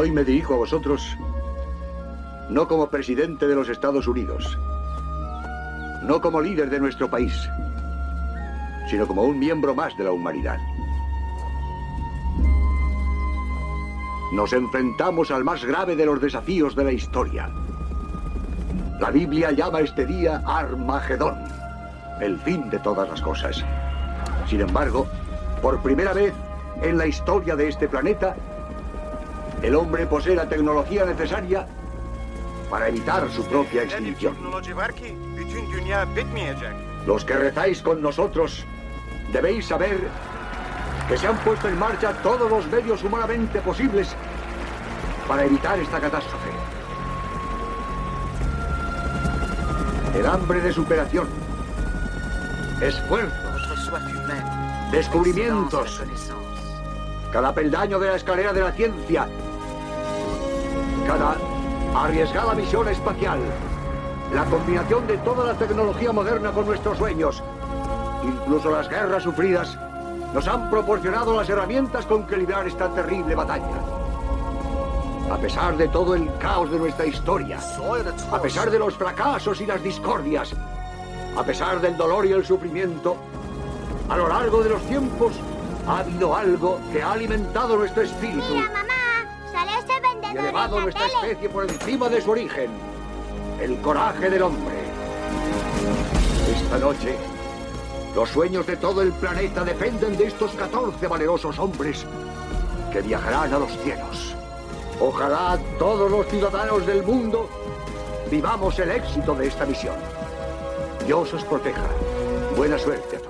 Hoy me dirijo a vosotros no como presidente de los Estados Unidos, no como líder de nuestro país, sino como un miembro más de la humanidad. Nos enfrentamos al más grave de los desafíos de la historia. La Biblia llama este día Armagedón, el fin de todas las cosas. Sin embargo, por primera vez en la historia de este planeta, el hombre posee la tecnología necesaria para evitar su propia extinción. Los que rezáis con nosotros debéis saber que se han puesto en marcha todos los medios humanamente posibles para evitar esta catástrofe. El hambre de superación, esfuerzos, descubrimientos, cada peldaño de la escalera de la ciencia arriesgada misión espacial, la combinación de toda la tecnología moderna con nuestros sueños, incluso las guerras sufridas, nos han proporcionado las herramientas con que librar esta terrible batalla. A pesar de todo el caos de nuestra historia, a pesar de los fracasos y las discordias, a pesar del dolor y el sufrimiento, a lo largo de los tiempos ha habido algo que ha alimentado nuestro espíritu. Mira, mamá, y elevado nuestra especie por encima de su origen, el coraje del hombre. Esta noche, los sueños de todo el planeta dependen de estos 14 valerosos hombres que viajarán a los cielos. Ojalá todos los ciudadanos del mundo vivamos el éxito de esta misión. Dios os proteja. Buena suerte a todos.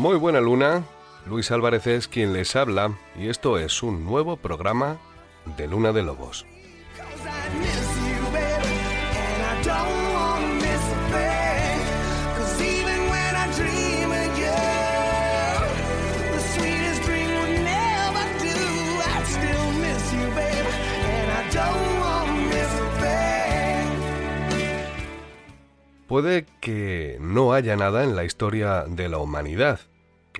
Muy buena luna, Luis Álvarez es quien les habla y esto es un nuevo programa de Luna de Lobos. Puede que no haya nada en la historia de la humanidad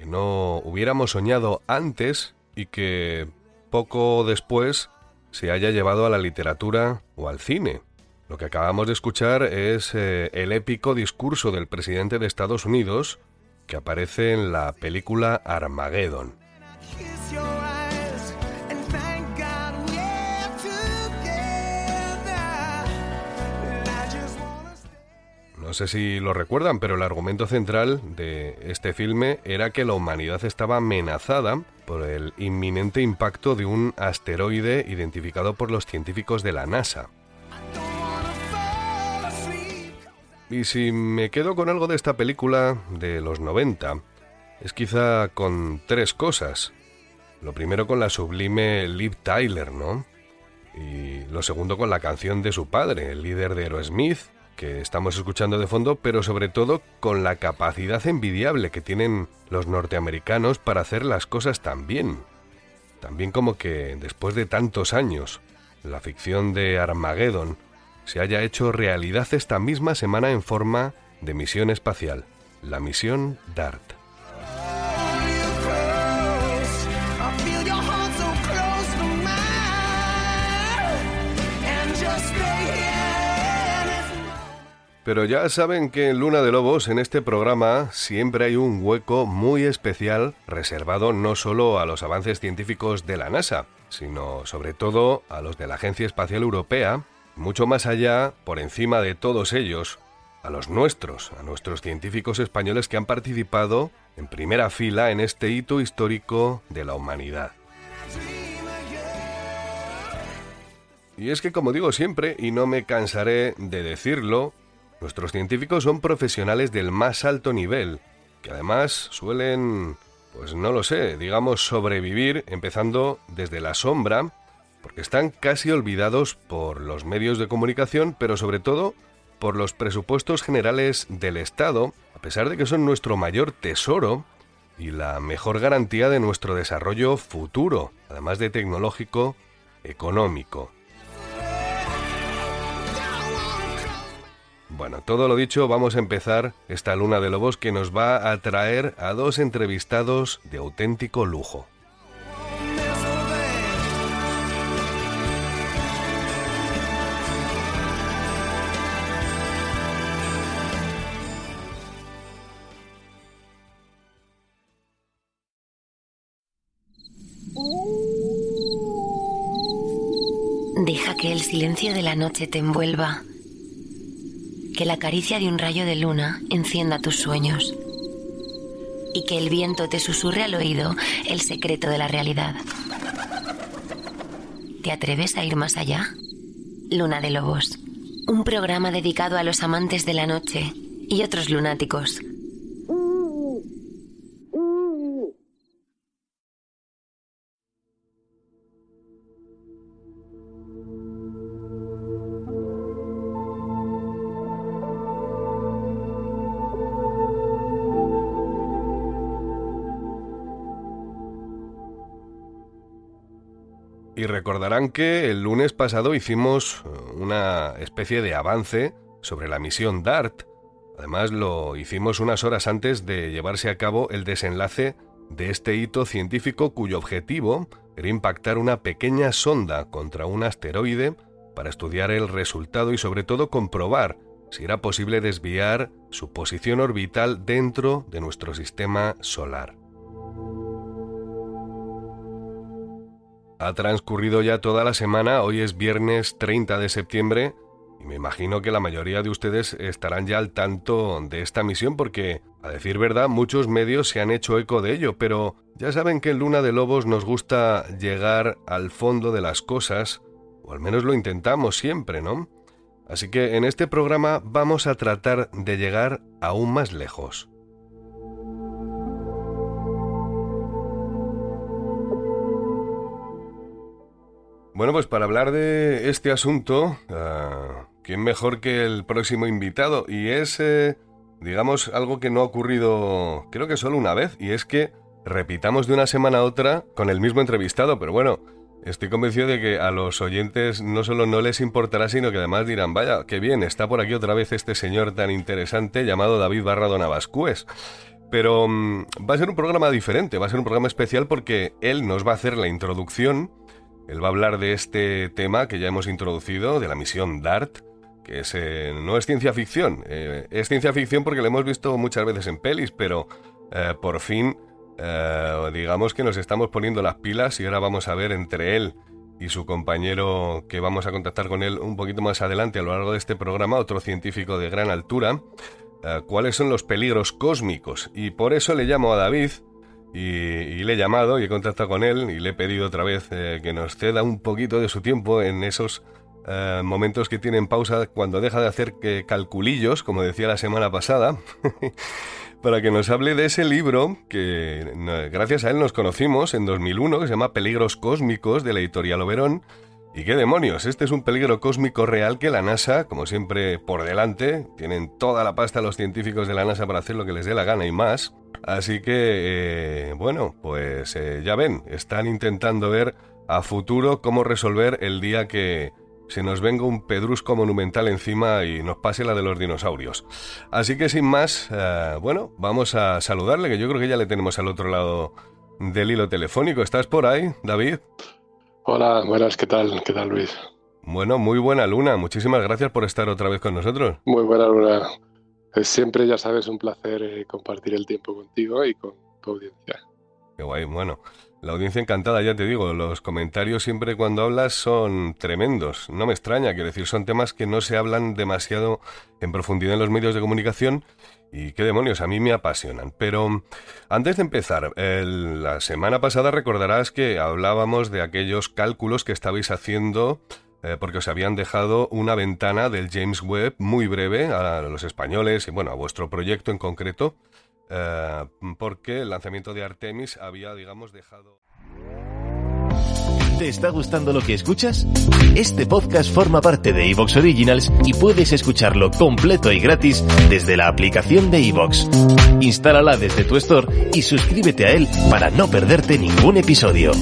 que no hubiéramos soñado antes y que poco después se haya llevado a la literatura o al cine. Lo que acabamos de escuchar es eh, el épico discurso del presidente de Estados Unidos que aparece en la película Armageddon. No sé si lo recuerdan, pero el argumento central de este filme era que la humanidad estaba amenazada por el inminente impacto de un asteroide identificado por los científicos de la NASA. Y si me quedo con algo de esta película de los 90, es quizá con tres cosas. Lo primero con la sublime Liv Tyler, ¿no? Y lo segundo con la canción de su padre, el líder de Aerosmith, que estamos escuchando de fondo, pero sobre todo con la capacidad envidiable que tienen los norteamericanos para hacer las cosas tan bien. También como que después de tantos años, la ficción de Armageddon se haya hecho realidad esta misma semana en forma de misión espacial, la misión DART. Pero ya saben que en Luna de Lobos, en este programa, siempre hay un hueco muy especial reservado no solo a los avances científicos de la NASA, sino sobre todo a los de la Agencia Espacial Europea, mucho más allá, por encima de todos ellos, a los nuestros, a nuestros científicos españoles que han participado en primera fila en este hito histórico de la humanidad. Y es que, como digo siempre, y no me cansaré de decirlo, nuestros científicos son profesionales del más alto nivel, que además suelen, pues no lo sé, digamos sobrevivir empezando desde la sombra, porque están casi olvidados por los medios de comunicación, pero sobre todo por los presupuestos generales del Estado, a pesar de que son nuestro mayor tesoro y la mejor garantía de nuestro desarrollo futuro, además de tecnológico, económico. Bueno, todo lo dicho, vamos a empezar esta luna de lobos que nos va a traer a dos entrevistados de auténtico lujo. Deja que el silencio de la noche te envuelva. Que la caricia de un rayo de luna encienda tus sueños. Y que el viento te susurre al oído el secreto de la realidad. ¿Te atreves a ir más allá? Luna de Lobos. Un programa dedicado a los amantes de la noche y otros lunáticos. Y recordarán que el lunes pasado hicimos eh, una especie de avance sobre la misión DART. Además lo hicimos unas horas antes de llevarse a cabo el desenlace de este hito científico cuyo objetivo era impactar una pequeña sonda contra un asteroide para estudiar el resultado y sobre todo comprobar si era posible desviar su posición orbital dentro de nuestro sistema solar. Ha transcurrido ya toda la semana, hoy es viernes 30 de septiembre y me imagino que la mayoría de ustedes estarán ya al tanto de esta misión porque, a decir verdad, muchos medios se han hecho eco de ello, pero ya saben que en Luna de Lobos nos gusta llegar al fondo de las cosas, o al menos lo intentamos siempre, ¿no? Así que en este programa vamos a tratar de llegar aún más lejos. Bueno, pues para hablar de este asunto, ah, ¿quién mejor que el próximo invitado? Y es, eh, digamos, algo que no ha ocurrido, creo que solo una vez, y es que repitamos de una semana a otra con el mismo entrevistado, pero bueno, estoy convencido de que a los oyentes no solo no les importará, sino que además dirán, vaya, qué bien, está por aquí otra vez este señor tan interesante llamado David Barrado Navascués. Pero mm, va a ser un programa diferente, va a ser un programa especial porque él nos va a hacer la introducción él va a hablar de este tema que ya hemos introducido, de la misión DART, que eh, no es ciencia ficción. eh, es ciencia ficción porque lo hemos visto muchas veces en pelis, pero eh, por fin, digamos que nos estamos poniendo las pilas y ahora vamos a ver entre él y su compañero que vamos a contactar con él un poquito más adelante a lo largo de este programa, otro científico de gran altura, cuáles son los peligros cósmicos. Y por eso le llamo a David y, le he llamado y he contactado con él y le he pedido otra vez eh, que nos ceda un poquito de su tiempo en esos eh, momentos que tienen pausa cuando deja de hacer que calculillos, como decía la semana pasada, para que nos hable de ese libro que gracias a él nos conocimos en 2001, que se llama Peligros Cósmicos de la editorial Oberón. ¿Y qué demonios? Este es un peligro cósmico real que la NASA, como siempre por delante, tienen toda la pasta los científicos de la NASA para hacer lo que les dé la gana y más. Así que, eh, bueno, pues eh, ya ven, están intentando ver a futuro cómo resolver el día que se nos venga un pedrusco monumental encima y nos pase la de los dinosaurios. Así que sin más, eh, bueno, vamos a saludarle, que yo creo que ya le tenemos al otro lado del hilo telefónico. ¿Estás por ahí, David? Hola, buenas, ¿qué tal? ¿Qué tal, Luis? Bueno, muy buena luna. Muchísimas gracias por estar otra vez con nosotros. Muy buena luna. Es siempre, ya sabes, un placer eh, compartir el tiempo contigo y con tu audiencia. Qué guay, bueno. La audiencia encantada, ya te digo, los comentarios siempre cuando hablas son tremendos. No me extraña, quiero decir, son temas que no se hablan demasiado en profundidad en los medios de comunicación y qué demonios, a mí me apasionan. Pero antes de empezar, la semana pasada recordarás que hablábamos de aquellos cálculos que estabais haciendo eh, porque os habían dejado una ventana del James Webb muy breve a los españoles y bueno, a vuestro proyecto en concreto, eh, porque el lanzamiento de Artemis había, digamos, dejado... ¿Te está gustando lo que escuchas? Este podcast forma parte de Evox Originals y puedes escucharlo completo y gratis desde la aplicación de Evox. Instálala desde tu store y suscríbete a él para no perderte ningún episodio.